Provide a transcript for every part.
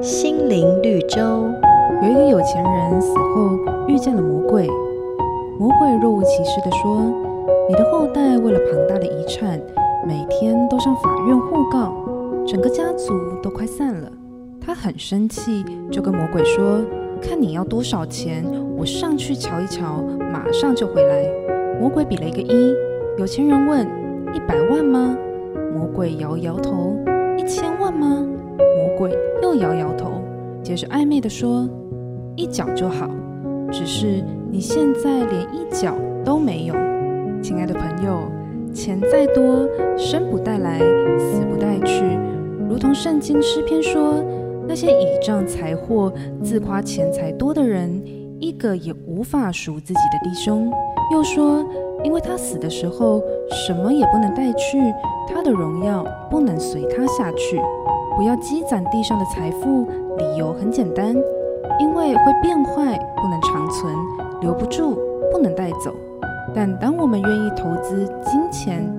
心灵绿洲。有一个有钱人死后遇见了魔鬼，魔鬼若无其事地说：“你的后代为了庞大的遗产，每天都上法院互告，整个家族都快散了。”他很生气，就跟魔鬼说：“看你要多少钱，我上去瞧一瞧，马上就回来。”魔鬼比了一个一。有钱人问：“一百万吗？”魔鬼摇摇头。“一千万吗？”魔鬼又摇摇头。接着暧昧地说：“一角就好，只是你现在连一角都没有。”亲爱的朋友，钱再多，生不带来，死不带去，如同圣经诗篇说。那些倚仗财货、自夸钱财多的人，一个也无法赎自己的弟兄。又说，因为他死的时候什么也不能带去，他的荣耀不能随他下去。不要积攒地上的财富，理由很简单，因为会变坏，不能长存，留不住，不能带走。但当我们愿意投资金钱、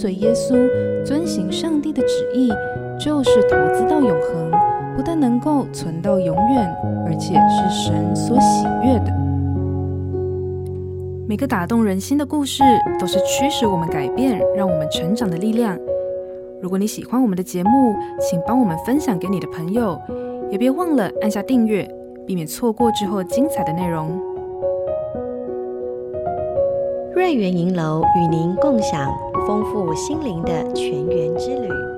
随耶稣，遵行上帝的旨意，就是投资到永恒，不但能够存到永远，而且是神所喜悦的。每个打动人心的故事，都是驱使我们改变、让我们成长的力量。如果你喜欢我们的节目，请帮我们分享给你的朋友，也别忘了按下订阅，避免错过之后精彩的内容。瑞园银楼与您共享丰富心灵的全员之旅。